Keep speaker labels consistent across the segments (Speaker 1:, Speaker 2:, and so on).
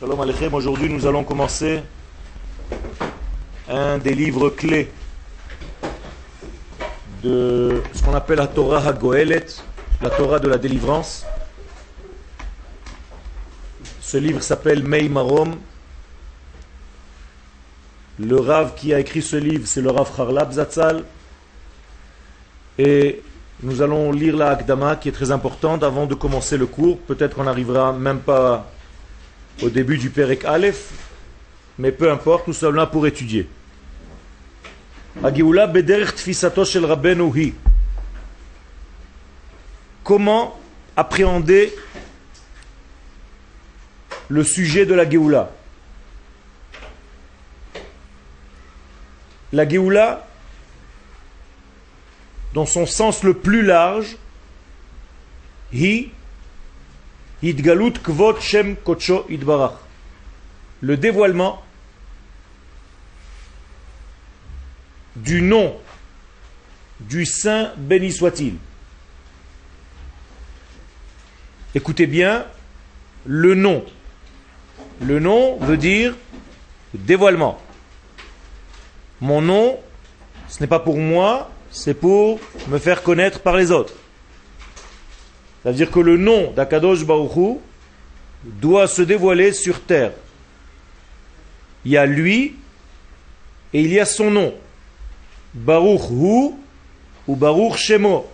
Speaker 1: Shalom Aleichem, aujourd'hui nous allons commencer un des livres clés de ce qu'on appelle la Torah HaGoelet, la Torah de la délivrance. Ce livre s'appelle Mei Marom. Le Rav qui a écrit ce livre, c'est le Rav Harlab Zatzal. Et nous allons lire la Akdama qui est très importante avant de commencer le cours. Peut-être qu'on n'arrivera même pas au début du Perek Aleph, mais peu importe, nous sommes là pour étudier. Comment appréhender le sujet de la Géoula? La Géoula, dans son sens le plus large. Le dévoilement du nom du Saint béni soit-il. Écoutez bien, le nom. Le nom veut dire dévoilement. Mon nom, ce n'est pas pour moi, c'est pour me faire connaître par les autres. C'est-à-dire que le nom d'Akadosh Baruchou doit se dévoiler sur terre. Il y a lui et il y a son nom. Baruch Hu ou Baruch Shemo.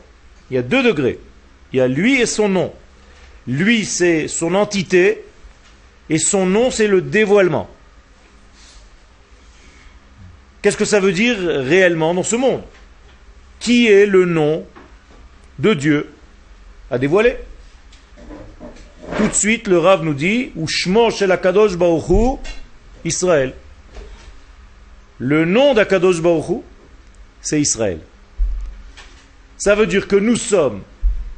Speaker 1: Il y a deux degrés. Il y a lui et son nom. Lui, c'est son entité et son nom, c'est le dévoilement. Qu'est-ce que ça veut dire réellement dans ce monde? Qui est le nom de Dieu? À dévoiler Tout de suite, le Rav nous dit Ushmo shel Akadosh Israël. Le nom d'Akadosh Baruchu, c'est Israël. Ça veut dire que nous sommes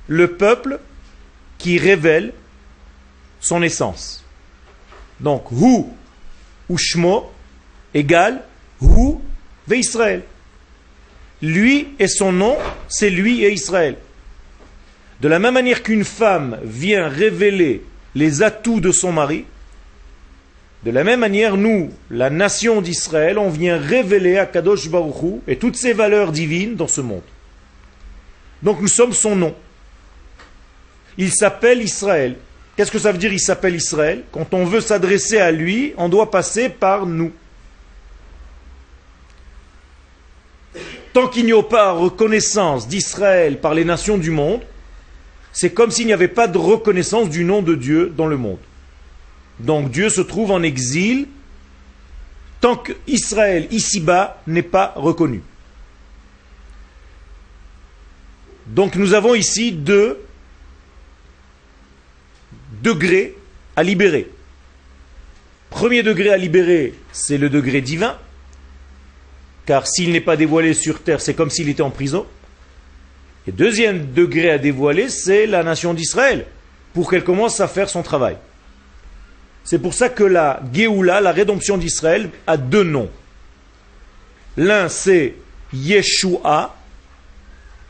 Speaker 1: le peuple qui révèle son essence. Donc, Hu ou Shmo égale Hu ve Israël. Lui et son nom, c'est lui et Israël. De la même manière qu'une femme vient révéler les atouts de son mari, de la même manière, nous, la nation d'Israël, on vient révéler à Kadosh Baruchou et toutes ses valeurs divines dans ce monde. Donc nous sommes son nom. Il s'appelle Israël. Qu'est-ce que ça veut dire il s'appelle Israël? Quand on veut s'adresser à lui, on doit passer par nous. Tant qu'il n'y a pas reconnaissance d'Israël par les nations du monde, c'est comme s'il n'y avait pas de reconnaissance du nom de Dieu dans le monde. Donc Dieu se trouve en exil tant qu'Israël ici-bas n'est pas reconnu. Donc nous avons ici deux degrés à libérer. Premier degré à libérer, c'est le degré divin, car s'il n'est pas dévoilé sur terre, c'est comme s'il était en prison. Et deuxième degré à dévoiler, c'est la nation d'Israël, pour qu'elle commence à faire son travail. C'est pour ça que la Géoula, la rédemption d'Israël, a deux noms. L'un c'est Yeshua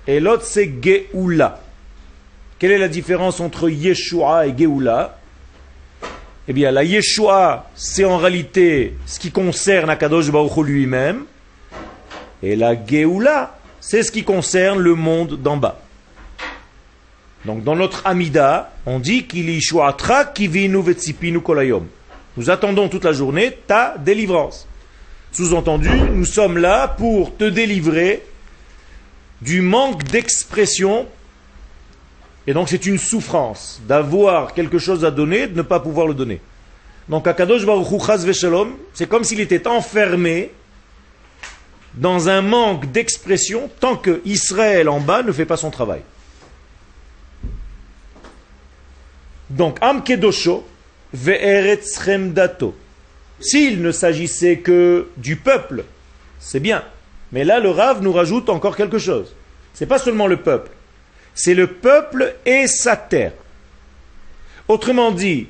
Speaker 1: et l'autre c'est Géoula. Quelle est la différence entre Yeshua et Géoula? Eh bien, la Yeshua, c'est en réalité ce qui concerne Akadosh Baruch lui-même. Et la Géoula, c'est ce qui concerne le monde d'en bas. Donc dans notre Amida, on dit qu'il y kolayom. Nous attendons toute la journée ta délivrance. Sous-entendu, nous sommes là pour te délivrer du manque d'expression. Et donc c'est une souffrance d'avoir quelque chose à donner, de ne pas pouvoir le donner. Donc Akadosh Baruch Hu c'est comme s'il était enfermé dans un manque d'expression tant que Israël en bas ne fait pas son travail. Donc, Am Kedosho, Ve'eretz. S'il ne s'agissait que du peuple, c'est bien. Mais là, le Rav nous rajoute encore quelque chose. C'est pas seulement le peuple, c'est le peuple et sa terre. Autrement dit,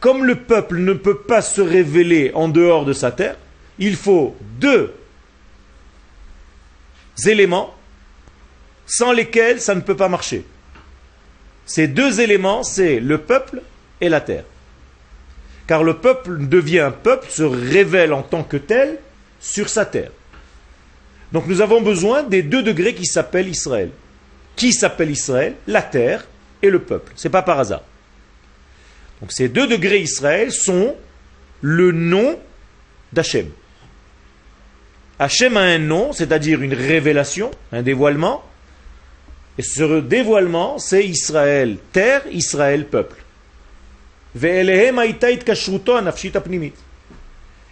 Speaker 1: comme le peuple ne peut pas se révéler en dehors de sa terre, il faut deux éléments sans lesquels ça ne peut pas marcher. Ces deux éléments, c'est le peuple et la terre. Car le peuple devient un peuple, se révèle en tant que tel sur sa terre. Donc nous avons besoin des deux degrés qui s'appellent Israël. Qui s'appelle Israël? La terre et le peuple. C'est pas par hasard. Donc ces deux degrés Israël sont le nom d'Hachem. Hachem a un nom, c'est-à-dire une révélation, un dévoilement. Et ce dévoilement, c'est Israël terre, Israël peuple.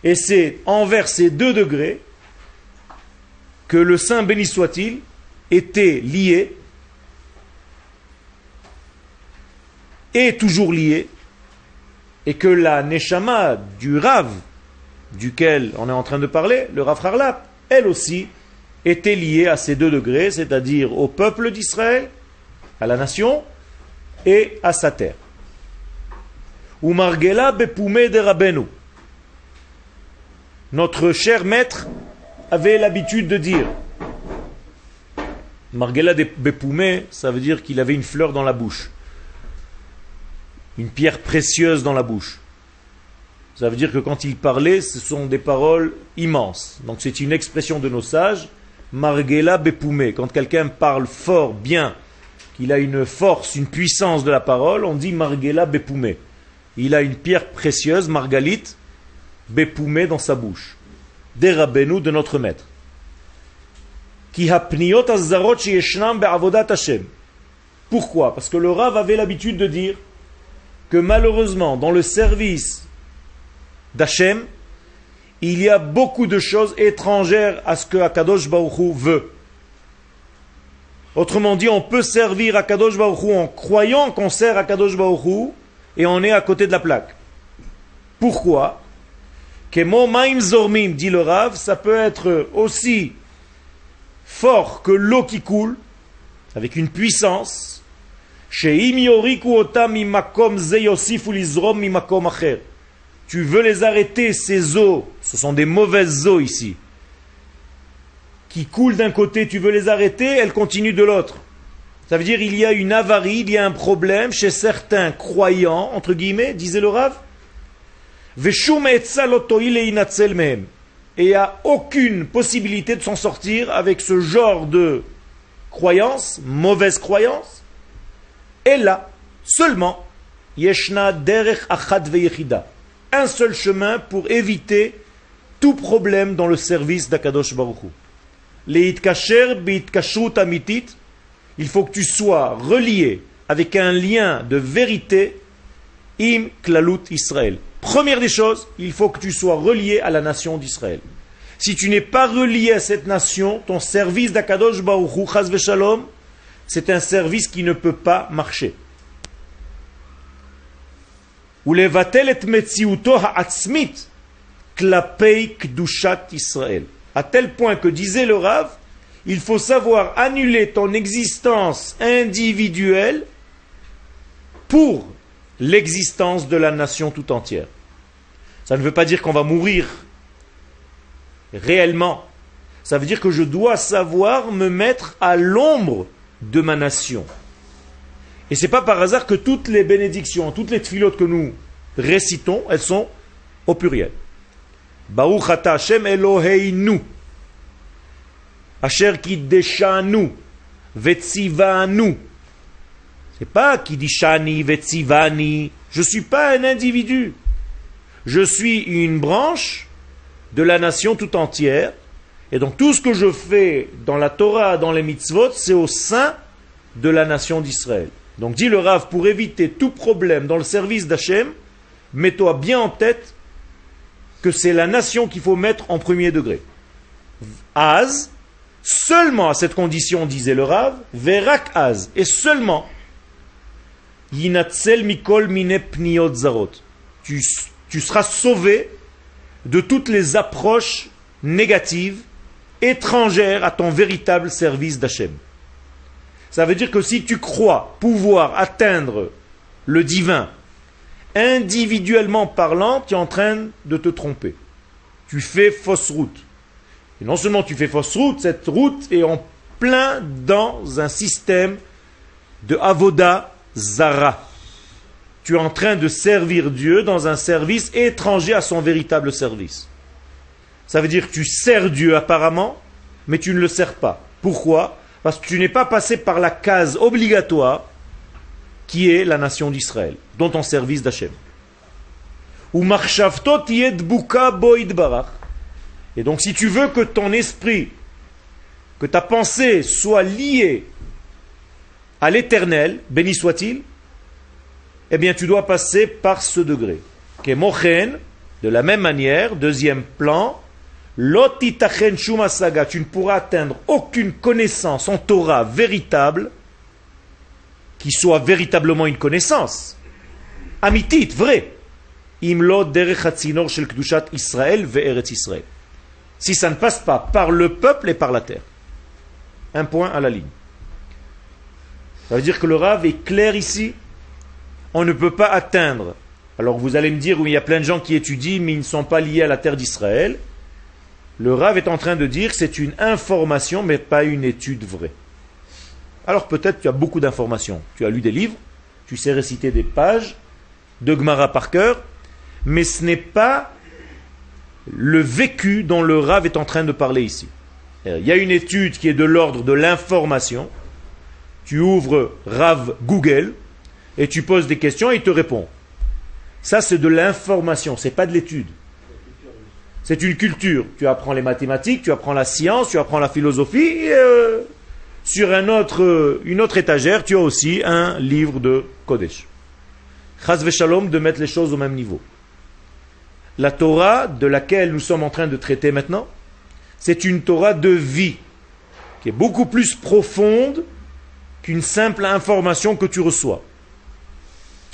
Speaker 1: Et c'est envers ces deux degrés que le Saint béni soit-il était lié est toujours lié et que la Neshama du Rav, duquel on est en train de parler, le Rav Harlap, elle aussi était liée à ces deux degrés, c'est-à-dire au peuple d'Israël, à la nation et à sa terre. Ou Margela Bepoumé de Rabenu. Notre cher maître avait l'habitude de dire Margela Bepoumé, ça veut dire qu'il avait une fleur dans la bouche une pierre précieuse dans la bouche. Ça veut dire que quand il parlait, ce sont des paroles immenses. Donc c'est une expression de nos sages, Margela Bepoumé. Quand quelqu'un parle fort, bien, qu'il a une force, une puissance de la parole, on dit Margela Bepoumé. Il a une pierre précieuse, Margalite, Bepoumé dans sa bouche. Des de notre maître. Pourquoi? Parce que le Rav avait l'habitude de dire que malheureusement, dans le service d'Hachem, il y a beaucoup de choses étrangères à ce que Akadosh Baruch veut. Autrement dit, on peut servir Akadosh Baruch en croyant qu'on sert Akadosh Baruch et on est à côté de la plaque. Pourquoi? Que maim zormim, dit le Rav, ça peut être aussi fort que l'eau qui coule, avec une puissance, tu veux les arrêter, ces eaux, ce sont des mauvaises eaux ici, qui coulent d'un côté, tu veux les arrêter, elles continuent de l'autre. Ça veut dire il y a une avarie, il y a un problème chez certains croyants, entre guillemets, disait le Rav. Et il n'y a aucune possibilité de s'en sortir avec ce genre de croyance, mauvaise croyance, et là, seulement, Yeshna derech achad veyechida. Un seul chemin pour éviter tout problème dans le service d'Akadosh Baruch Les itkacher kashrut amitit, il faut que tu sois relié avec un lien de vérité im klalut Israël. Première des choses, il faut que tu sois relié à la nation d'Israël. Si tu n'es pas relié à cette nation, ton service d'Akadosh Baruch Hu, c'est un service qui ne peut pas marcher. Et Israël. À tel point que disait le Rav, il faut savoir annuler ton existence individuelle pour l'existence de la nation tout entière. Ça ne veut pas dire qu'on va mourir réellement. Ça veut dire que je dois savoir me mettre à l'ombre de ma nation. Et c'est pas par hasard que toutes les bénédictions, toutes les tfilotes que nous récitons, elles sont au pluriel. Baruch ata Hashem Eloheinu. Asher kiddeshanu. Vetzivanu. C'est pas Kiddishani, Vetzivani. Je suis pas un individu. Je suis une branche de la nation tout entière et donc tout ce que je fais dans la Torah, dans les mitzvot, c'est au sein de la nation d'Israël. Donc dit le Rav, pour éviter tout problème dans le service d'Hachem, mets-toi bien en tête que c'est la nation qu'il faut mettre en premier degré. Az, seulement à cette condition, disait le Rav, verak az, et seulement, yinatzel mikol mine zarot. Tu, tu seras sauvé de toutes les approches négatives étrangère à ton véritable service d'Hachem. Ça veut dire que si tu crois pouvoir atteindre le divin, individuellement parlant, tu es en train de te tromper. Tu fais fausse route. Et non seulement tu fais fausse route, cette route est en plein dans un système de avoda zara. Tu es en train de servir Dieu dans un service étranger à son véritable service. Ça veut dire que tu sers Dieu apparemment, mais tu ne le sers pas. Pourquoi? Parce que tu n'es pas passé par la case obligatoire qui est la nation d'Israël, dont ton service d'Hachem. Ou Et donc si tu veux que ton esprit, que ta pensée soit liée à l'éternel, béni soit-il, eh bien tu dois passer par ce degré. Qui de la même manière, deuxième plan, lotitachen shumasaga, tu ne pourras atteindre aucune connaissance en Torah véritable qui soit véritablement une connaissance. Amitit, vrai. Imlo shel kdushat Israël Israël. Si ça ne passe pas par le peuple et par la terre. Un point à la ligne. Ça veut dire que le Rav est clair ici. On ne peut pas atteindre. Alors vous allez me dire, oui, il y a plein de gens qui étudient, mais ils ne sont pas liés à la terre d'Israël. Le Rav est en train de dire c'est une information, mais pas une étude vraie. Alors peut-être tu as beaucoup d'informations. Tu as lu des livres, tu sais réciter des pages de Gemara par cœur, mais ce n'est pas le vécu dont le Rav est en train de parler ici. Il y a une étude qui est de l'ordre de l'information. Tu ouvres Rav Google et tu poses des questions et il te répond. Ça, c'est de l'information, c'est pas de l'étude. C'est une culture. Tu apprends les mathématiques, tu apprends la science, tu apprends la philosophie. Euh, sur autre, une autre étagère, tu as aussi un livre de Kodesh. Chaz Shalom de mettre les choses au même niveau. La Torah de laquelle nous sommes en train de traiter maintenant, c'est une Torah de vie, qui est beaucoup plus profonde qu'une simple information que tu reçois.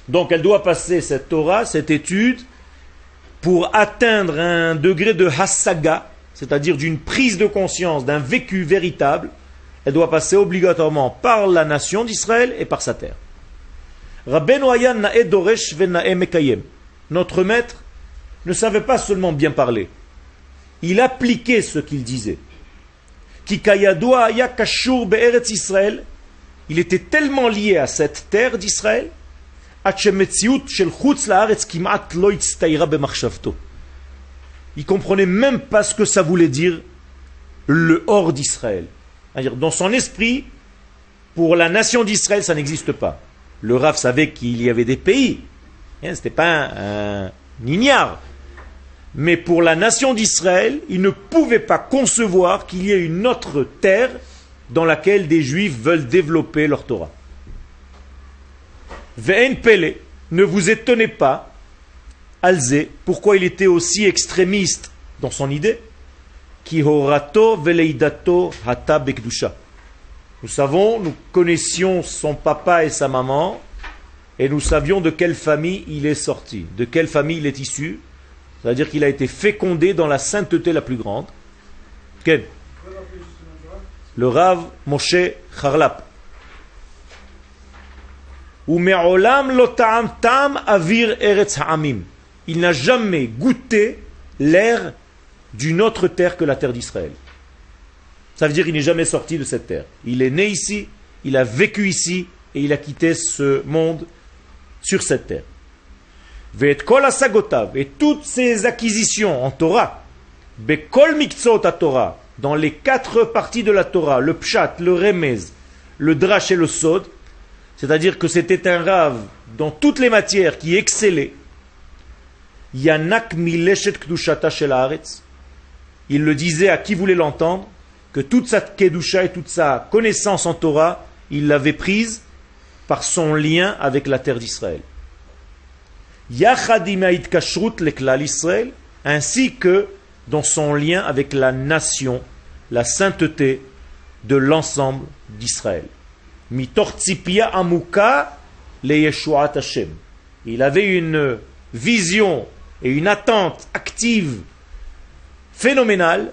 Speaker 1: Donc elle doit passer cette Torah, cette étude, pour atteindre un degré de hasaga, c'est-à-dire d'une prise de conscience, d'un vécu véritable, elle doit passer obligatoirement par la nation d'Israël et par sa terre. Notre maître ne savait pas seulement bien parler, il appliquait ce qu'il disait. Il était tellement lié à cette terre d'Israël il comprenait même pas ce que ça voulait dire le hors d'Israël. Dans son esprit, pour la nation d'Israël, ça n'existe pas. Le Rav savait qu'il y avait des pays. Hein, Ce n'était pas un, ignare. Mais pour la nation d'Israël, il ne pouvait pas concevoir qu'il y ait une autre terre dans laquelle des juifs veulent développer leur Torah. Ve'en Pele, ne vous étonnez pas, Alzé, pourquoi il était aussi extrémiste dans son idée? Nous savons, nous connaissions son papa et sa maman, et nous savions de quelle famille il est sorti, de quelle famille il est issu. C'est-à-dire qu'il a été fécondé dans la sainteté la plus grande. Quel Le Rav Moshe Charlap. Il n'a jamais goûté l'air d'une autre terre que la terre d'Israël. Ça veut dire qu'il n'est jamais sorti de cette terre. Il est né ici, il a vécu ici, et il a quitté ce monde sur cette terre. Et toutes ces acquisitions en Torah, Bekol Torah, dans les quatre parties de la Torah, le Pshat, le Remez, le Drash et le Sod, c'est-à-dire que c'était un rave dans toutes les matières qui excellait, Yanak Mileshet Kdushata Shel il le disait à qui voulait l'entendre, que toute sa kedusha et toute sa connaissance en Torah, il l'avait prise par son lien avec la terre d'Israël. Israël, ainsi que dans son lien avec la nation, la sainteté de l'ensemble d'Israël. Le Hashem. Il avait une vision et une attente active phénoménal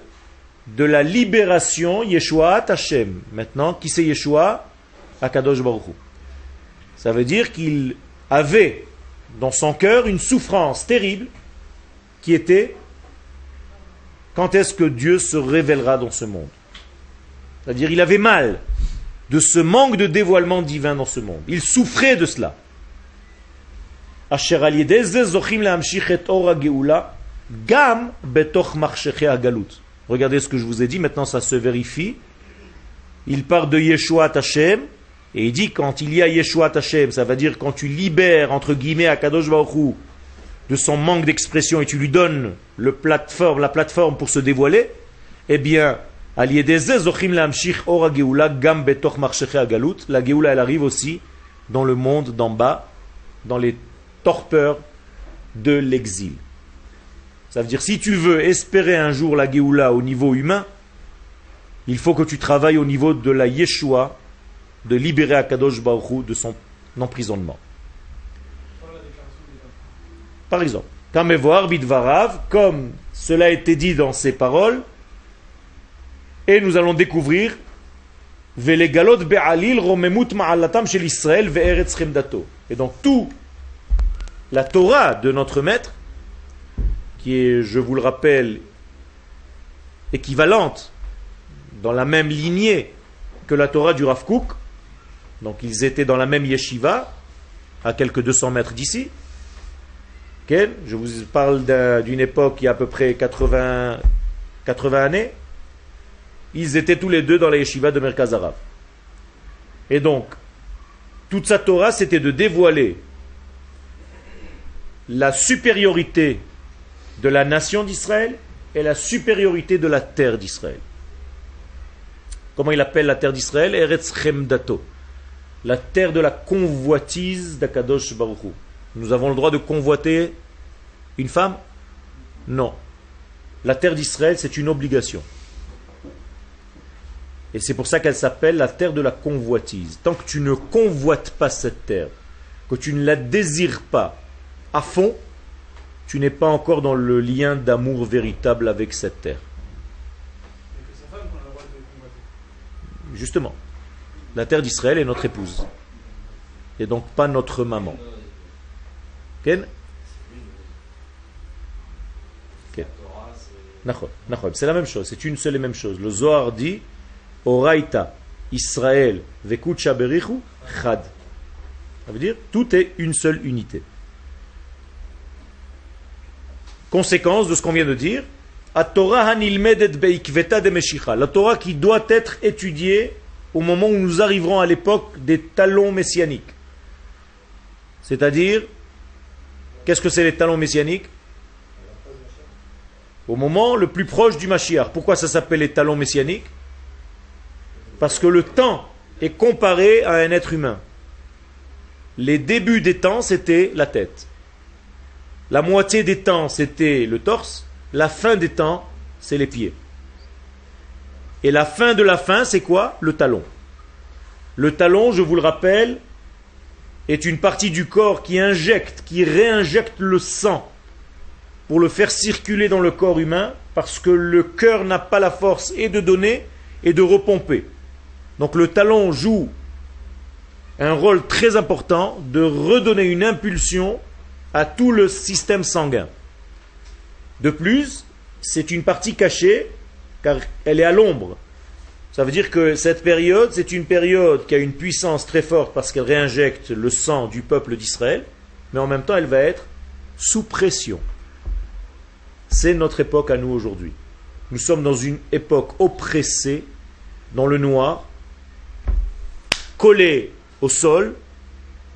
Speaker 1: de la libération Yeshua Hashem. Maintenant, qui c'est Yeshua? Akadosh Baruch Ça veut dire qu'il avait dans son cœur une souffrance terrible qui était quand est-ce que Dieu se révélera dans ce monde? C'est-à-dire il avait mal de ce manque de dévoilement divin dans ce monde. Il souffrait de cela. Regardez ce que je vous ai dit, maintenant ça se vérifie. Il part de Yeshua Hashem, et il dit quand il y a Yeshua Hashem, ça veut dire quand tu libères, entre guillemets, Akadosh Baruch de son manque d'expression et tu lui donnes le plateforme, la plateforme pour se dévoiler, eh bien, la Géoula, elle arrive aussi dans le monde d'en bas, dans les torpeurs de l'exil. Ça veut dire, si tu veux espérer un jour la Géoula au niveau humain, il faut que tu travailles au niveau de la Yeshua, de libérer Akadosh Baruch de son emprisonnement. Par exemple, comme cela a été dit dans ces paroles, et nous allons découvrir et donc tout la Torah de notre maître, qui est, je vous le rappelle, équivalente dans la même lignée que la Torah du Rav Kook, donc ils étaient dans la même yeshiva, à quelques 200 mètres d'ici. Je vous parle d'une époque qui a à peu près 80, 80 années ils étaient tous les deux dans la yeshiva de Merkaz Arav. Et donc, toute sa Torah, c'était de dévoiler la supériorité de la nation d'Israël et la supériorité de la terre d'Israël. Comment il appelle la terre d'Israël? Eretz Chemdato. La terre de la convoitise d'Akadosh Baruch Nous avons le droit de convoiter une femme? Non. La terre d'Israël, c'est une obligation. Et c'est pour ça qu'elle s'appelle la terre de la convoitise. Tant que tu ne convoites pas cette terre, que tu ne la désires pas à fond, tu n'es pas encore dans le lien d'amour véritable avec cette terre. Justement, la terre d'Israël est notre épouse. Et donc pas notre maman. Ken? C'est la même chose, c'est une seule et même chose. Le Zohar dit Oraita, Israël, Vekucha Berichu, Chad. Ça veut dire tout est une seule unité. Conséquence de ce qu'on vient de dire, la Torah qui doit être étudiée au moment où nous arriverons à l'époque des talons messianiques. C'est-à-dire, qu'est-ce que c'est les talons messianiques? Au moment le plus proche du Mashiach. Pourquoi ça s'appelle les talons messianiques? Parce que le temps est comparé à un être humain. Les débuts des temps, c'était la tête. La moitié des temps, c'était le torse. La fin des temps, c'est les pieds. Et la fin de la fin, c'est quoi? Le talon. Le talon, je vous le rappelle, est une partie du corps qui injecte, qui réinjecte le sang pour le faire circuler dans le corps humain, parce que le cœur n'a pas la force et de donner et de repomper. Donc le talon joue un rôle très important de redonner une impulsion à tout le système sanguin. De plus, c'est une partie cachée car elle est à l'ombre. Ça veut dire que cette période, c'est une période qui a une puissance très forte parce qu'elle réinjecte le sang du peuple d'Israël, mais en même temps, elle va être sous pression. C'est notre époque à nous aujourd'hui. Nous sommes dans une époque oppressée, dans le noir, collé au sol,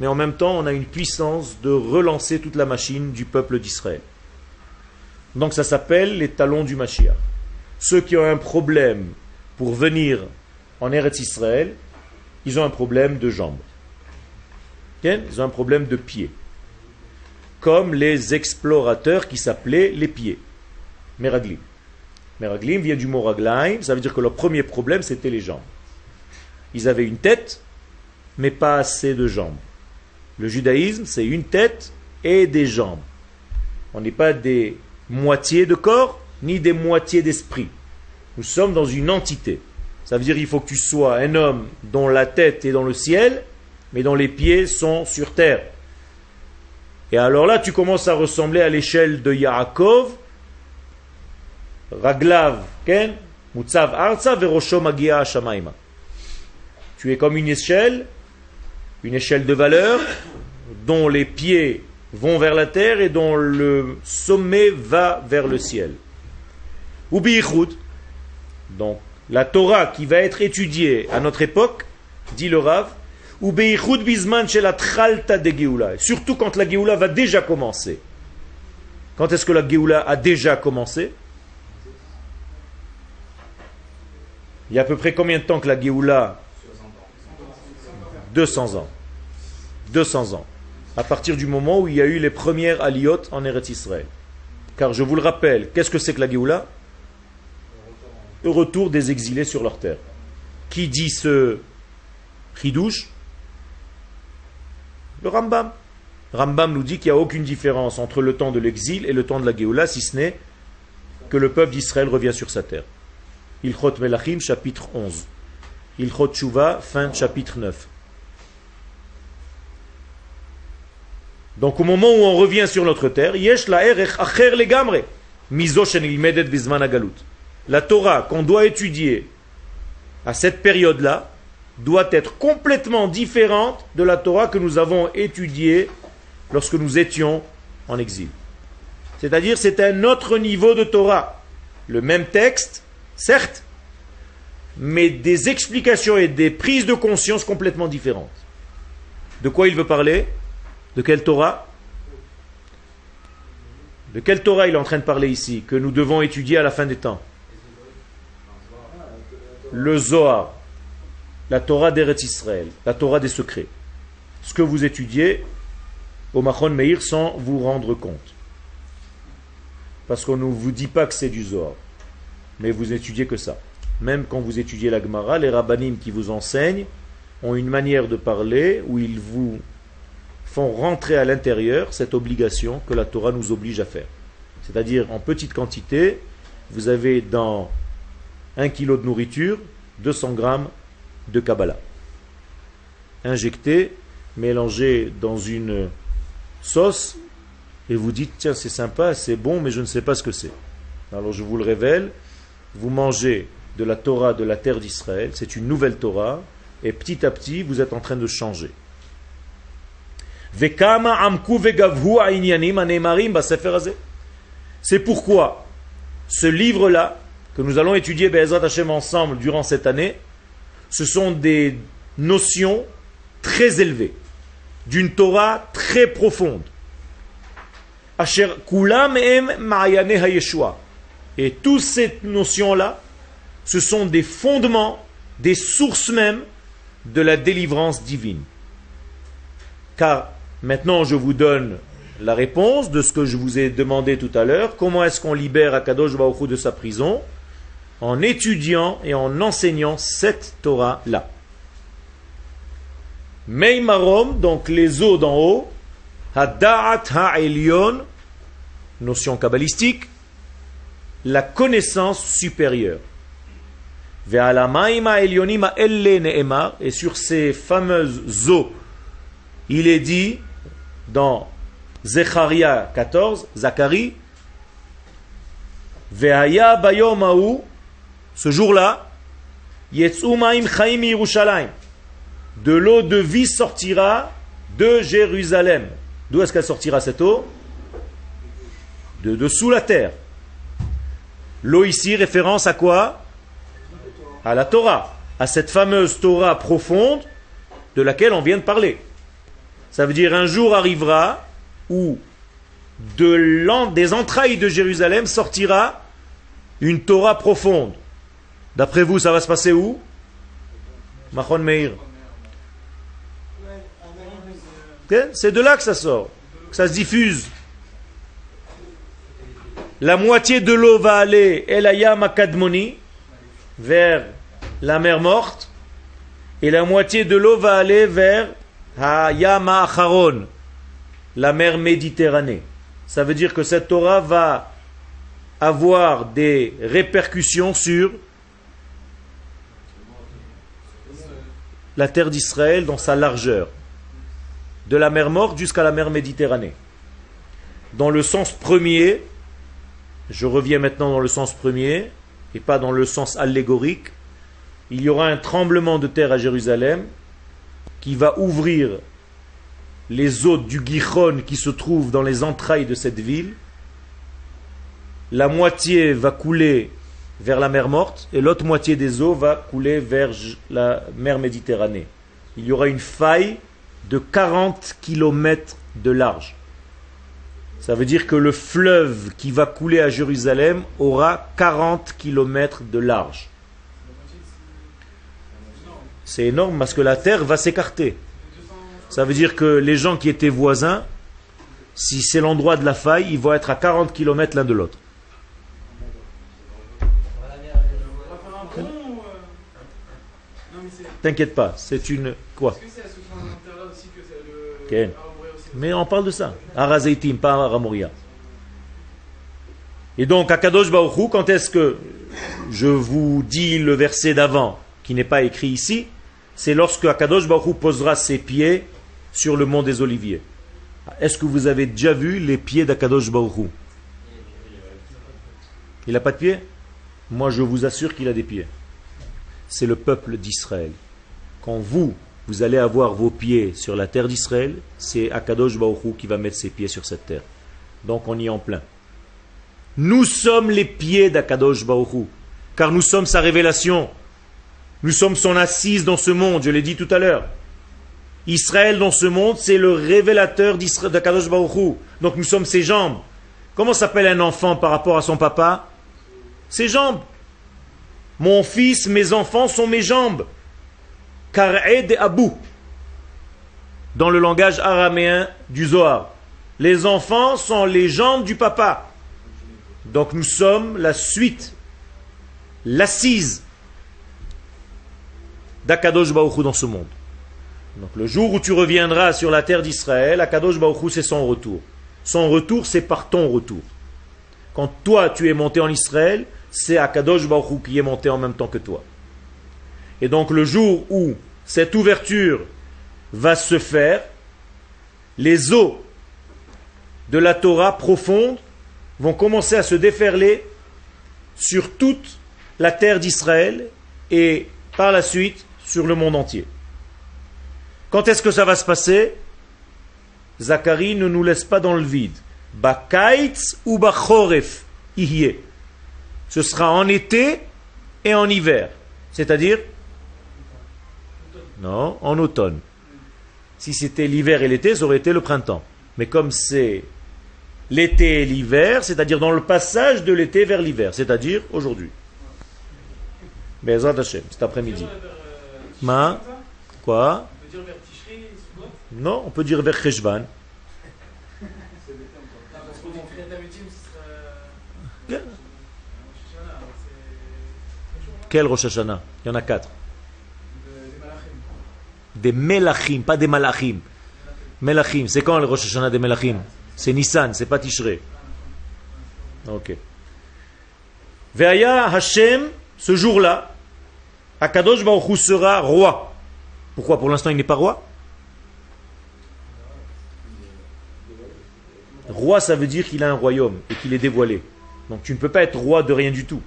Speaker 1: mais en même temps, on a une puissance de relancer toute la machine du peuple d'Israël. Donc ça s'appelle les talons du Mashiach. Ceux qui ont un problème pour venir en Eretz Israël, ils ont un problème de jambes. Ils ont un problème de pieds. Comme les explorateurs qui s'appelaient les pieds. Meraglim. Meraglim vient du mot raglaim, ça veut dire que leur premier problème c'était les jambes. Ils avaient une tête, mais pas assez de jambes. Le judaïsme, c'est une tête et des jambes. On n'est pas des moitiés de corps, ni des moitiés d'esprit. Nous sommes dans une entité. Ça veut dire qu'il faut que tu sois un homme dont la tête est dans le ciel, mais dont les pieds sont sur terre. Et alors là, tu commences à ressembler à l'échelle de Yaakov, Raglav, Ken, Mutzav Arza, Verosho Magia Shamaima. Tu es comme une échelle, une échelle de valeur, dont les pieds vont vers la terre et dont le sommet va vers le ciel. Ou donc la Torah qui va être étudiée à notre époque, dit le Rav, ou bisman chez la tralta de Geoula, surtout quand la Geoula va déjà commencer. Quand est-ce que la Geoula a déjà commencé? Il y a à peu près combien de temps que la Géoula 200 ans. 200 ans. À partir du moment où il y a eu les premières aliotes en Eretz Israël. Car je vous le rappelle, qu'est-ce que c'est que la Géoula? Le retour des exilés sur leur terre. Qui dit ce chidouche Le Rambam. Rambam nous dit qu'il n'y a aucune différence entre le temps de l'exil et le temps de la Géoula, si ce n'est que le peuple d'Israël revient sur sa terre. Ilchot Melachim, chapitre 11. Ilchot Shuva, fin chapitre 9. Donc au moment où on revient sur notre terre, yesh la. La Torah qu'on doit étudier à cette période-là doit être complètement différente de la Torah que nous avons étudiée lorsque nous étions en exil. C'est-à-dire c'est un autre niveau de Torah. Le même texte, certes, mais des explications et des prises de conscience complètement différentes. De quoi il veut parler? De quelle Torah De quelle Torah il est en train de parler ici, que nous devons étudier à la fin des temps Le Zohar, la Torah d'Eretz Israël, la Torah des secrets. Ce que vous étudiez au Machon Meir sans vous rendre compte. Parce qu'on ne vous dit pas que c'est du Zohar mais vous étudiez que ça. Même quand vous étudiez la Gemara, les rabbinim qui vous enseignent ont une manière de parler où ils vous font rentrer à l'intérieur cette obligation que la Torah nous oblige à faire. C'est-à-dire en petite quantité, vous avez dans un kilo de nourriture 200 grammes de Kabbalah. Injecté, mélangé dans une sauce, et vous dites, tiens, c'est sympa, c'est bon, mais je ne sais pas ce que c'est. Alors je vous le révèle, vous mangez de la Torah de la terre d'Israël, c'est une nouvelle Torah, et petit à petit, vous êtes en train de changer. C'est pourquoi ce livre-là, que nous allons étudier Hashem ensemble durant cette année, ce sont des notions très élevées, d'une Torah très profonde. Asher et toutes ces notions-là, ce sont des fondements, des sources même de la délivrance divine. Car maintenant je vous donne la réponse de ce que je vous ai demandé tout à l'heure. Comment est-ce qu'on libère Akadosh Baruch de sa prison En étudiant et en enseignant cette Torah-là. Meimarom, donc les eaux d'en haut, Hada'at Ha'elion, notion kabbalistique, la connaissance supérieure. Et sur ces fameuses eaux, il est dit dans Zecharia 14, Zacharie, ce jour-là, de l'eau de vie sortira de Jérusalem. D'où est-ce qu'elle sortira cette eau? De dessous la terre. L'eau ici, référence à quoi? À la Torah, à cette fameuse Torah profonde de laquelle on vient de parler. Ça veut dire un jour arrivera où de des entrailles de Jérusalem sortira une Torah profonde. D'après vous, ça va se passer où? Mahon Meir. C'est de là que ça sort, que ça se diffuse. La moitié de l'eau va aller El Ayam vers la mer morte, et la moitié de l'eau va aller vers Hayam Acharon, la mer Méditerranée. Ça veut dire que cette Torah va avoir des répercussions sur la terre d'Israël dans sa largeur, de la mer morte jusqu'à la mer Méditerranée. Dans le sens premier, je reviens maintenant dans le sens premier et pas dans le sens allégorique. il y aura un tremblement de terre à Jérusalem qui va ouvrir les eaux du Gichon qui se trouvent dans les entrailles de cette ville. La moitié va couler vers la mer morte et l'autre moitié des eaux va couler vers la mer Méditerranée. Il y aura une faille de 40 km de large. Ça veut dire que le fleuve qui va couler à Jérusalem aura 40 km de large. C'est énorme parce que la terre va s'écarter. Ça veut dire que les gens qui étaient voisins, si c'est l'endroit de la faille, ils vont être à 40 km l'un de l'autre. T'inquiète pas, c'est une. Quoi? Mais on parle de ça. Arazeitim, pas Aramoria. Et donc, à Kadosh Baruchou, quand est-ce que je vous dis le verset d'avant, qui n'est pas écrit ici? C'est lorsque Akadosh Baruchou posera ses pieds sur le mont des Oliviers. Est-ce que vous avez déjà vu les pieds d'Akadosh Baruchou Il n'a pas de pieds? Moi, je vous assure qu'il a des pieds. C'est le peuple d'Israël quand vous, vous allez avoir vos pieds sur la terre d'Israël, c'est Akadosh Baruch qui va mettre ses pieds sur cette terre. Donc on y est en plein. Nous sommes les pieds d'Akadosh Baruch car nous sommes sa révélation. Nous sommes son assise dans ce monde, je l'ai dit tout à l'heure. Israël dans ce monde, c'est le révélateur d'Akadosh Baruch Donc nous sommes ses jambes. Comment s'appelle un enfant par rapport à son papa? Ses jambes. Mon fils, mes enfants sont mes jambes. Kar'ed Abu, dans le langage araméen du Zohar. Les enfants sont les jambes du papa. Donc nous sommes la suite, l'assise d'Akadosh Baruch dans ce monde. Donc le jour où tu reviendras sur la terre d'Israël, Akadosh Baruch c'est son retour. Son retour, c'est par ton retour. Quand toi tu es monté en Israël, c'est Akadosh Baruch qui est monté en même temps que toi. Et donc le jour où cette ouverture va se faire, les eaux de la Torah profonde vont commencer à se déferler sur toute la terre d'Israël et par la suite sur le monde entier. Quand est-ce que ça va se passer? Zacharie ne nous laisse pas dans le vide. Bakaitz ou bachoref Ce sera en été et en hiver. C'est-à-dire? Non, en automne. Si c'était l'hiver et l'été, ça aurait été le printemps. Mais comme c'est l'été et l'hiver, c'est-à-dire dans le passage de l'été vers l'hiver, c'est-à-dire aujourd'hui. Mais cet après-midi. Ma Quoi? Non, on peut dire vers Cheshvan. Quel Rosh Hashanah? Il y en a quatre. Des Melachim, pas des Malachim. Melachim, c'est quand le Rosh Hashanah des Melachim? C'est Nissan, c'est pas Tishrei. Ok. Veaya Hashem, ce jour-là, Akadosh Baruch sera roi. Pourquoi? Pour l'instant il n'est pas roi? Roi, ça veut dire qu'il a un royaume et qu'il est dévoilé. Donc tu ne peux pas être roi de rien du tout.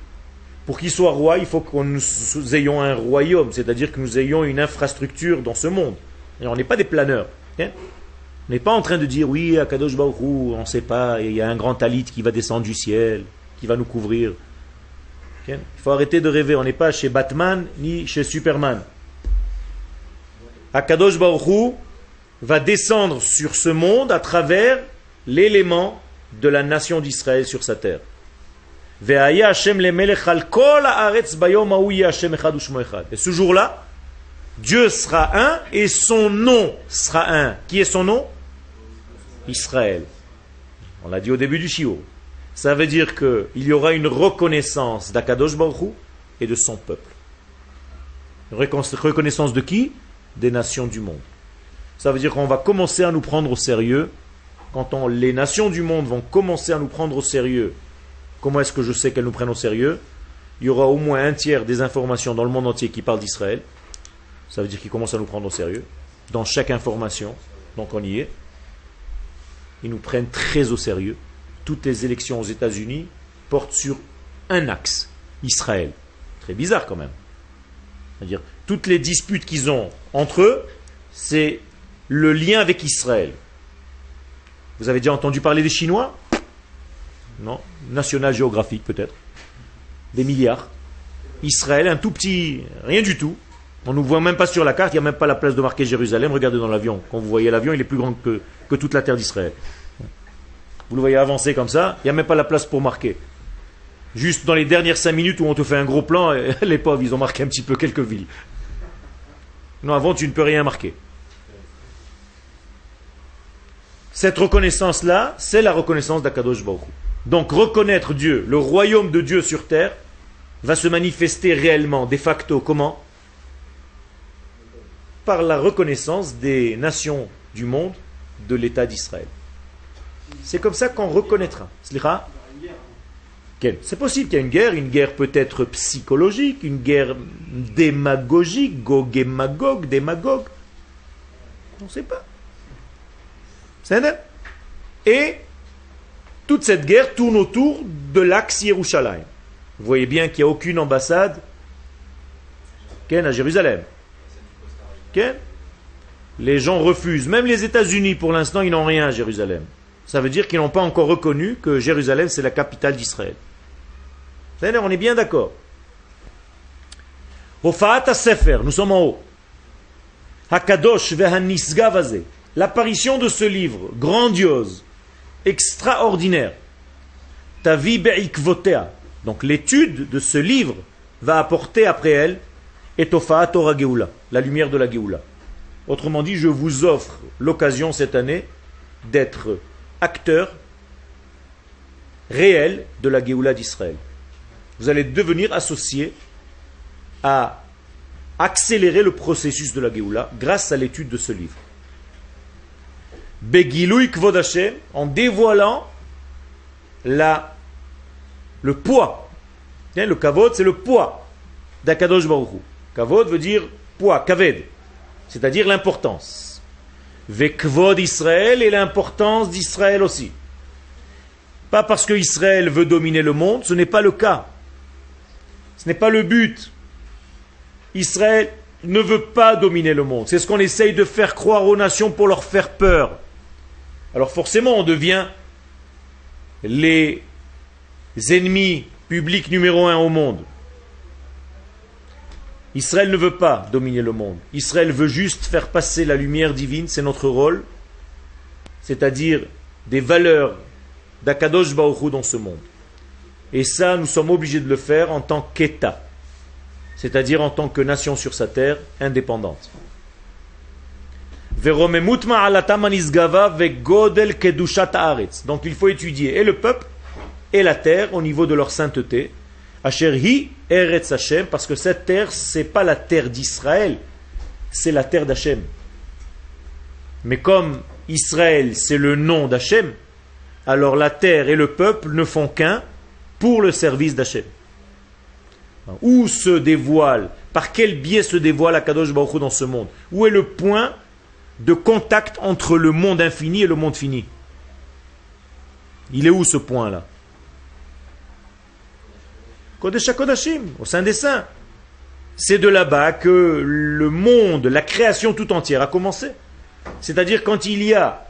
Speaker 1: Pour qu'il soit roi, il faut que nous ayons un royaume, c'est-à-dire que nous ayons une infrastructure dans ce monde. Et on n'est pas des planeurs. Hein? on n'est pas en train de dire oui, à Kadosh Baruch on ne sait pas, il y a un grand talit qui va descendre du ciel, qui va nous couvrir. Il faut arrêter de rêver, on n'est pas chez Batman ni chez Superman. Akadosh Baruch va descendre sur ce monde à travers l'élément de la nation d'Israël sur sa terre. Et ce jour-là, Dieu sera un et son nom sera un. Qui est son nom? Israël. On l'a dit au début du Shio. Ça veut dire qu'il y aura une reconnaissance d'Akadosh Baruch et de son peuple. Reconnaissance de qui? Des nations du monde. Ça veut dire qu'on va commencer à nous prendre au sérieux. Quand les nations du monde vont commencer à nous prendre au sérieux Comment est-ce que je sais qu'elles nous prennent au sérieux? Il y aura au moins un tiers des informations dans le monde entier qui parlent d'Israël. Ça veut dire qu'ils commencent à nous prendre au sérieux. Dans chaque information, donc on y est. Ils nous prennent très au sérieux. Toutes les élections aux États-Unis portent sur un axe, Israël. Très bizarre quand même. C'est-à-dire, toutes les disputes qu'ils ont entre eux, c'est le lien avec Israël. Vous avez déjà entendu parler des Chinois? Non National Géographique peut-être. Des milliards. Israël, un tout petit, rien du tout. On ne nous voit même pas sur la carte, il n'y a même pas la place de marquer Jérusalem. Regardez dans l'avion. Quand vous voyez l'avion, il est plus grand que toute la terre d'Israël. Vous le voyez avancer comme ça, il n'y a même pas la place pour marquer. Juste dans les dernières cinq minutes où on te fait un gros plan, les pauvres, ils ont marqué un petit peu quelques villes. Non, avant, tu ne peux rien marquer. Cette reconnaissance-là, c'est la reconnaissance d'Akadosh Baruch Donc, reconnaître Dieu, le royaume de Dieu sur terre, va se manifester réellement, de facto, comment? Par la reconnaissance des nations du monde de l'État d'Israël. C'est comme ça qu'on reconnaîtra. C'est possible qu'il y ait une guerre, une guerre peut-être psychologique, une guerre démagogique, gog démagogue. On ne sait pas. Et toute cette guerre tourne autour de l'axe Yerushalayim. Vous voyez bien qu'il n'y a aucune ambassade à Jérusalem. Les gens refusent. Même les États-Unis, pour l'instant, ils n'ont rien à Jérusalem. Ça veut dire qu'ils n'ont pas encore reconnu que Jérusalem, c'est la capitale d'Israël. On est bien d'accord. Sefer, nous sommes en haut. Hakadosh vehanisgavaze. L'apparition de ce livre, grandiose, extraordinaire. Tavi be'ikvotea. Donc l'étude de ce livre va apporter après elle Etofaat Torah Geoula, la lumière de la Geoula. Autrement dit, je vous offre l'occasion cette année d'être acteur réel de la Géoula d'Israël vous allez devenir associé à accélérer le processus de la Géoula grâce à l'étude de ce livre. Begilui Kvodashem, en dévoilant la, le poids. Le kavod, c'est le poids d'Akadosh Baruch Kavod veut dire poids, kaved, c'est-à-dire l'importance. Vekvod Israël et l'importance d'Israël aussi. Pas parce que Israël veut dominer le monde, ce n'est pas le cas. Ce n'est pas le but. Israël ne veut pas dominer le monde. C'est ce qu'on essaye de faire croire aux nations pour leur faire peur. Alors forcément, on devient les ennemis publics numéro un au monde. Israël ne veut pas dominer le monde. Israël veut juste faire passer la lumière divine, c'est notre rôle, c'est-à-dire des valeurs d'Akadosh Baruch dans ce monde. Et ça, nous sommes obligés de le faire en tant qu'État, c'est-à-dire en tant que nation sur sa terre indépendante. Donc il faut étudier et le peuple et la terre au niveau de leur sainteté. Parce que cette terre, c'est pas la terre d'Israël, c'est la terre d'Hachem. Mais comme Israël, c'est le nom d'Hachem, alors la terre et le peuple ne font qu'un, pour le service d'Hachem. Où se dévoile, par quel biais se dévoile Akadosh Baruch dans ce monde? Où est le point de contact entre le monde infini et le monde fini? Il est où ce point-là? Kodesh Kodashim, au sein des saints. C'est de là-bas que le monde, la création tout entière a commencé. C'est-à-dire quand il y a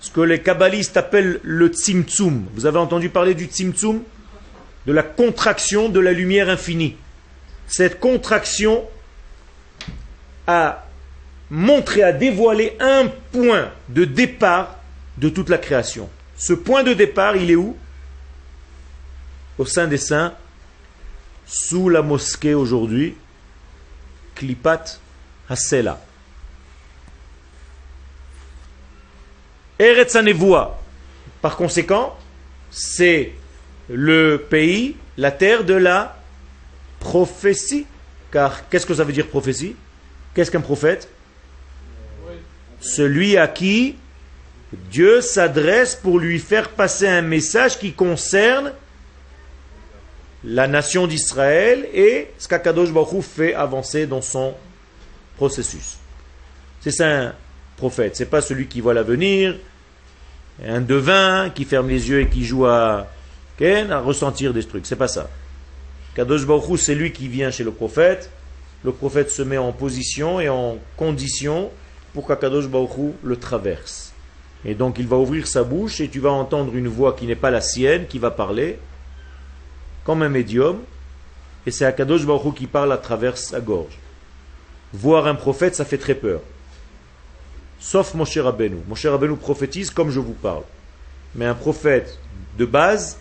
Speaker 1: ce que les kabbalistes appellent le tzimtzum. Vous avez entendu parler du tzimtzum? De la contraction de la lumière infinie. Cette contraction a montré, a dévoilé un point de départ de toute la création. Ce point de départ, il est où? Au sein des saints, sous la mosquée aujourd'hui, Klipat Hasela. Eretz Par conséquent, c'est le pays, la terre de la prophétie. Car qu'est-ce que ça veut dire prophétie? Qu'est-ce qu'un prophète? Celui à qui Dieu s'adresse pour lui faire passer un message qui concerne la nation d'Israël et ce qu'Akadosh Baruch fait avancer dans son processus. C'est ça un prophète. C'est pas celui qui voit l'avenir, un devin qui ferme les yeux et qui joue à à ressentir des trucs. C'est pas ça. Kadosh Baruch c'est lui qui vient chez le prophète le prophète se met en position et en condition pour qu'Akadosh Baruch le traverse. Et donc il va ouvrir sa bouche et tu vas entendre une voix qui n'est pas la sienne, qui va parler, comme un médium, et c'est Akadosh Baruch qui parle à travers sa gorge. Voir un prophète, ça fait très peur. Sauf Moshe Rabbeinu. Moshe Rabbeinu prophétise comme je vous parle. Mais un prophète de base,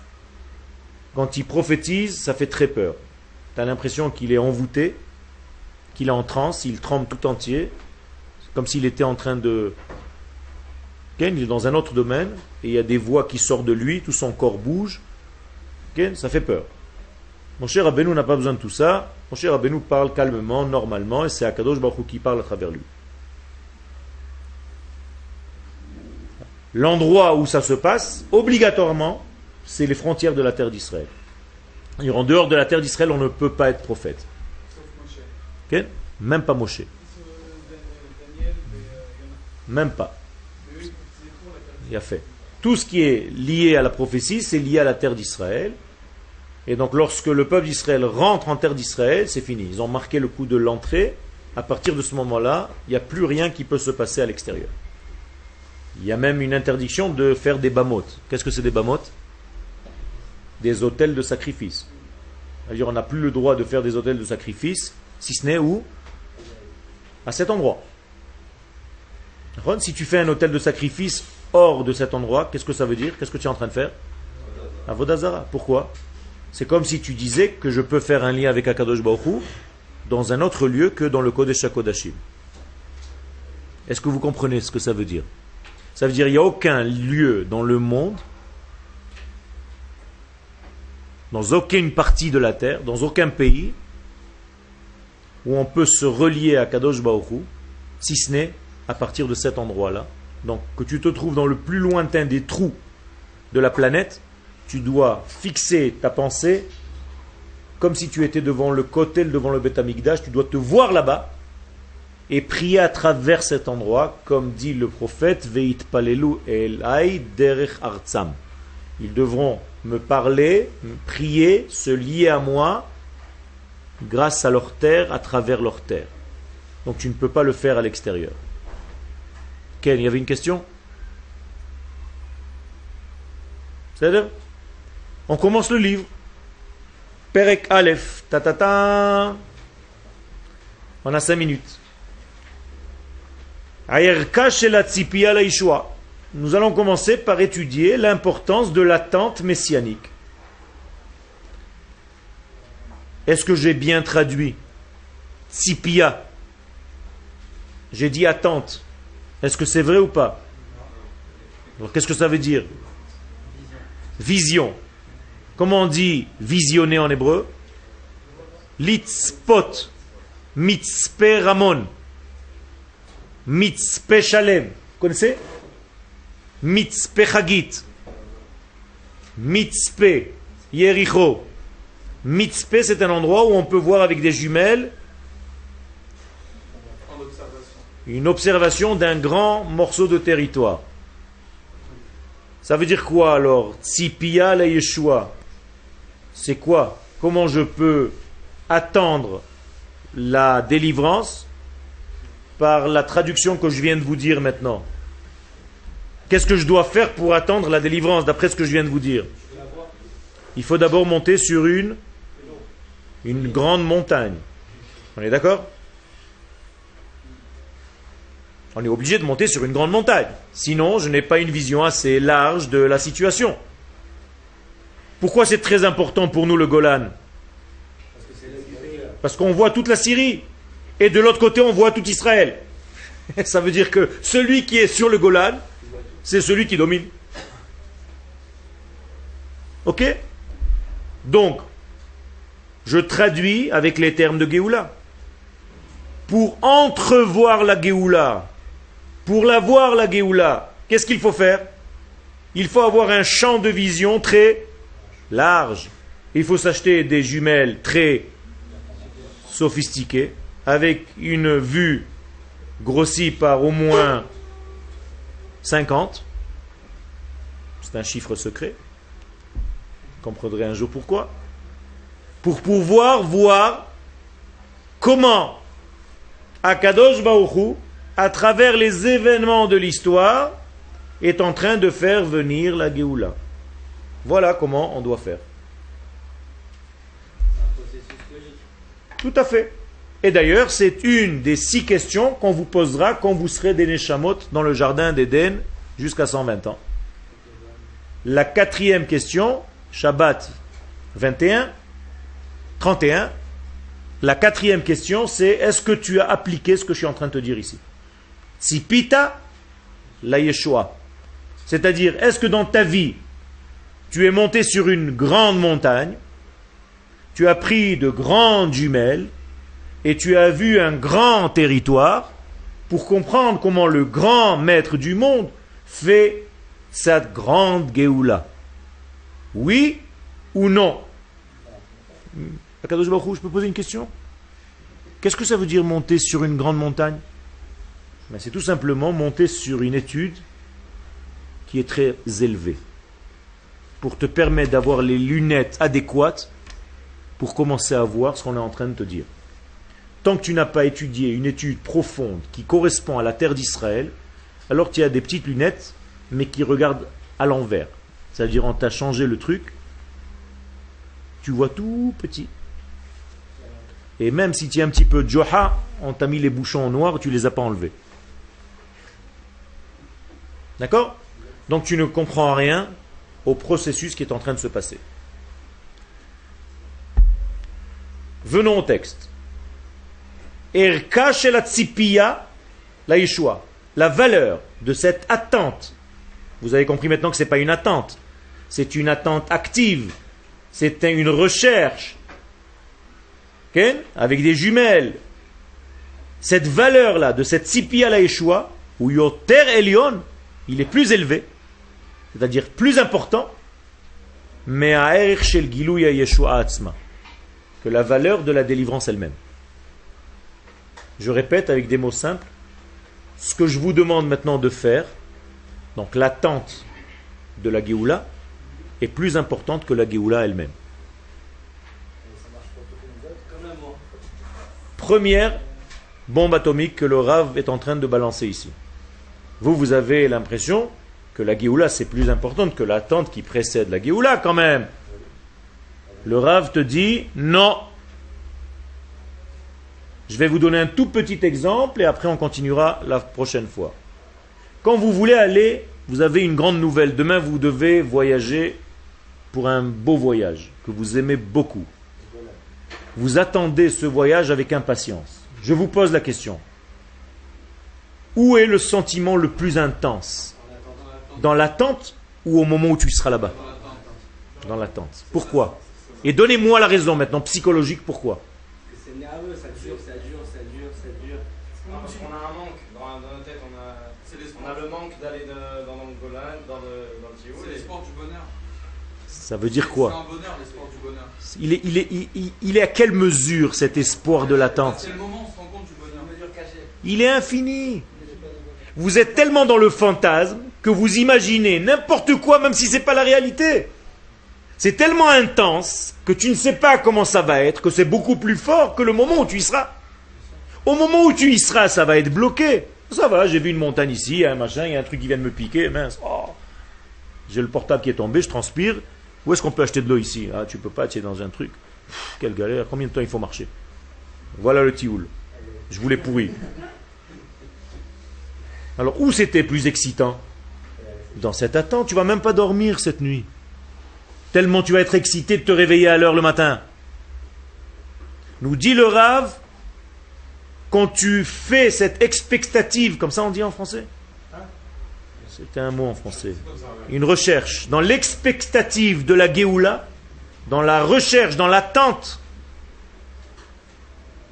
Speaker 1: quand il prophétise, ça fait très peur. Tu as l'impression qu'il est envoûté, qu'il est en transe, il tremble tout entier, comme s'il était en train de... Il est dans un autre domaine, et il y a des voix qui sortent de lui, tout son corps bouge. Ça fait peur. Mon cher Rabbeinu n'a pas besoin de tout ça. Mon cher Rabbeinu parle calmement, normalement, et c'est Akadosh Baruch qui parle à travers lui. L'endroit où ça se passe, obligatoirement, c'est les frontières de la terre d'Israël. En dehors de la terre d'Israël, on ne peut pas être prophète. Même pas Moshe. Même pas. Il a fait. Tout ce qui est lié à la prophétie, c'est lié à la terre d'Israël. Et donc lorsque le peuple d'Israël rentre en terre d'Israël, c'est fini. Ils ont marqué le coup de l'entrée. À partir de ce moment-là, il n'y a plus rien qui peut se passer à l'extérieur. Il y a même une interdiction de faire des bamotes. Qu'est-ce que c'est des bamotes? Des hôtels de sacrifice. C'est-à-dire on n'a plus le droit de faire des hôtels de sacrifice, si ce n'est où? À cet endroit. Si tu fais un hôtel de sacrifice hors de cet endroit, qu'est-ce que ça veut dire? Qu'est-ce que tu es en train de faire? Avodazara. Pourquoi? C'est comme si tu disais que je peux faire un lien avec Akadosh Baruch dans un autre lieu que dans le Kodesh HaKodashim. Est-ce que vous comprenez ce que ça veut dire? Ça veut dire qu'il n'y a aucun lieu dans le monde, dans aucune partie de la terre, dans aucun pays, où on peut se relier à Kadosh Baruch si ce n'est à partir de cet endroit-là. Donc que tu te trouves dans le plus lointain des trous de la planète, tu dois fixer ta pensée comme si tu étais devant le kotel, devant le Beth tu dois te voir là-bas et prier à travers cet endroit, comme dit le prophète, Veit Palelu Elai Derech Artsam. Ils devront me parler, prier, se lier à moi grâce à leur terre, à travers leur terre. Donc tu ne peux pas le faire à l'extérieur. Ken, il y avait une question? C'est-à-dire on commence le livre. Perek Aleph. Ta, ta. On a cinq minutes. Nous allons commencer par étudier l'importance de l'attente messianique. Est-ce que j'ai bien traduit? Tzipia. J'ai dit attente. Est-ce que c'est vrai ou pas? Qu'est-ce que ça veut dire? Vision. Comment on dit visionner en hébreu Litzpot, mitzpe ramon, mitzpe shalem. Vous connaissez? Mitzpe chagit, mitzpe yericho. Mitzpe, c'est un endroit où on peut voir avec des jumelles une observation d'un grand morceau de territoire. Ça veut dire quoi alors? Tzipia la Yeshua c'est quoi? Comment je peux attendre la délivrance par la traduction que je viens de vous dire maintenant? Qu'est-ce que je dois faire pour attendre la délivrance d'après ce que je viens de vous dire? Il faut d'abord monter sur une, une grande montagne. On est d'accord? On est obligé de monter sur une grande montagne. Sinon, je n'ai pas une vision assez large de la situation. Pourquoi c'est très important pour nous le Golan Parce qu'on voit toute la Syrie. Et de l'autre côté, on voit tout Israël. Ça veut dire que celui qui est sur le Golan, c'est celui qui domine. Ok Donc, je traduis avec les termes de Géoula. Pour entrevoir la Géoula, pour la voir la Géoula, qu'est-ce qu'il faut faire? Il faut avoir un champ de vision très large. Il faut s'acheter des jumelles très sophistiquées, avec une vue grossie par au moins 50. C'est un chiffre secret. Vous comprendrez un jour pourquoi. Pour pouvoir voir comment Akadosh Baruchu, à travers les événements de l'histoire, est en train de faire venir la Géoula. Voilà comment on doit faire. Tout à fait. Et d'ailleurs, c'est une des six questions qu'on vous posera quand vous serez des Neshamot dans le jardin d'Éden jusqu'à 120 ans. La quatrième question, Shabbat 21, 31. La quatrième question, c'est est-ce que tu as appliqué ce que je suis en train de te dire ici? Si pita, la Yeshua. C'est-à-dire, est-ce que dans ta vie, tu es monté sur une grande montagne, tu as pris de grandes jumelles, et tu as vu un grand territoire pour comprendre comment le grand maître du monde fait cette grande Géoula. Oui ou non? Akadosh je peux poser une question? Qu'est-ce que ça veut dire monter sur une grande montagne? Ben, C'est tout simplement monter sur une étude qui est très élevée pour te permettre d'avoir les lunettes adéquates pour commencer à voir ce qu'on est en train de te dire. Tant que tu n'as pas étudié une étude profonde qui correspond à la terre d'Israël, alors tu as des petites lunettes, mais qui regardent à l'envers. C'est-à-dire, on t'a changé le truc, tu vois tout petit. Et même si tu es un petit peu Joha, on t'a mis les bouchons en noir, tu les as pas enlevés. D'accord? Donc tu ne comprends rien au processus qui est en train de se passer. Venons au texte. La tzipia, la Yeshua. La valeur de cette attente. Vous avez compris maintenant que ce n'est pas une attente. C'est une attente active. C'est une recherche. Avec des jumelles. Cette valeur-là, de cette tzipia la Yeshua, ou yoter elion, il est plus élevé. C'est-à-dire plus important. Mais à shel Yeshua atzma. Que la valeur de la délivrance elle-même. Je répète avec des mots simples. Ce que je vous demande maintenant de faire, donc l'attente de la Géoula, est plus importante que la Géoula elle-même. Première bombe atomique que le Rav est en train de balancer ici. Vous, vous avez l'impression que la Géoula c'est plus importante que l'attente qui précède la Géoula quand même. Le Rav te dit non, je vais vous donner un tout petit exemple et après on continuera la prochaine fois. Quand vous voulez aller, vous avez une grande nouvelle. Demain, vous devez voyager pour un beau voyage que vous aimez beaucoup. Vous attendez ce voyage avec impatience. Je vous pose la question. Où est le sentiment le plus intense? Dans l'attente ou au moment où tu seras là-bas Dans l'attente. Pourquoi? Et donnez-moi la raison maintenant psychologique pourquoi?
Speaker 2: Ça dure, ça dure, ça dure, ça dure. Parce qu'on a un manque dans, dans notre tête, on a, on a le manque d'aller dans le Golan, dans le, dans le
Speaker 3: C'est l'espoir du bonheur.
Speaker 1: Ça veut dire quoi?
Speaker 3: C'est un bonheur, l'espoir du bonheur.
Speaker 1: Il est, il, est, il, il est à quelle mesure cet espoir de l'attente?
Speaker 3: C'est le moment où on se rend compte du bonheur?
Speaker 1: Il est infini. Vous êtes tellement dans le fantasme que vous imaginez n'importe quoi, même si ce n'est pas la réalité. C'est tellement intense que tu ne sais pas comment ça va être, que c'est beaucoup plus fort que le moment où tu y seras. Au moment où tu y seras, ça va être bloqué. Ça va, j'ai vu une montagne ici, un machin, il y a un truc qui vient de me piquer, mince. Oh. J'ai le portable qui est tombé, je transpire. Où est-ce qu'on peut acheter de l'eau ici? Ah, tu peux pas, tu es dans un truc. quelle galère, combien de temps il faut marcher? Voilà le tioul. Je voulais pourri. Alors, où c'était plus excitant Dans cette attente, tu vas même pas dormir cette nuit tellement tu vas être excité de te réveiller à l'heure le matin. Nous dit le Rav, quand tu fais cette expectative, comme ça on dit en français C'était un mot en français. Une recherche. Dans l'expectative de la Géoula, dans la recherche, dans l'attente,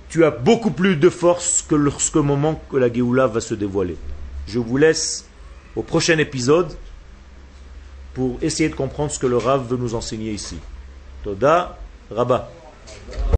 Speaker 1: tu as beaucoup plus de force que lorsque moment que la Géoula va se dévoiler. Je vous laisse au prochain épisode pour essayer de comprendre ce que le Rav veut nous enseigner ici. Toda, Rabat.